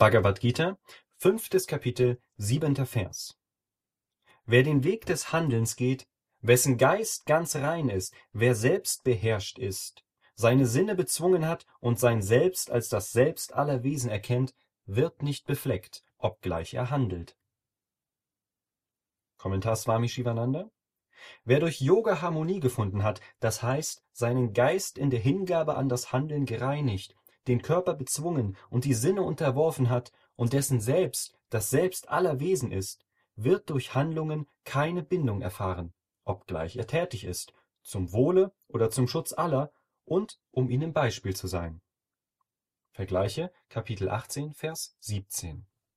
Bhagavad Gita, fünftes Kapitel, siebenter Vers. Wer den Weg des Handelns geht, wessen Geist ganz rein ist, wer selbst beherrscht ist, seine Sinne bezwungen hat und sein Selbst als das Selbst aller Wesen erkennt, wird nicht befleckt, obgleich er handelt. Kommentar Swami Shivananda Wer durch Yoga Harmonie gefunden hat, das heißt, seinen Geist in der Hingabe an das Handeln gereinigt, den Körper bezwungen und die Sinne unterworfen hat und dessen Selbst das Selbst aller Wesen ist, wird durch Handlungen keine Bindung erfahren, obgleich er tätig ist, zum Wohle oder zum Schutz aller und um ihnen Beispiel zu sein. Vergleiche Kapitel 18, Vers 17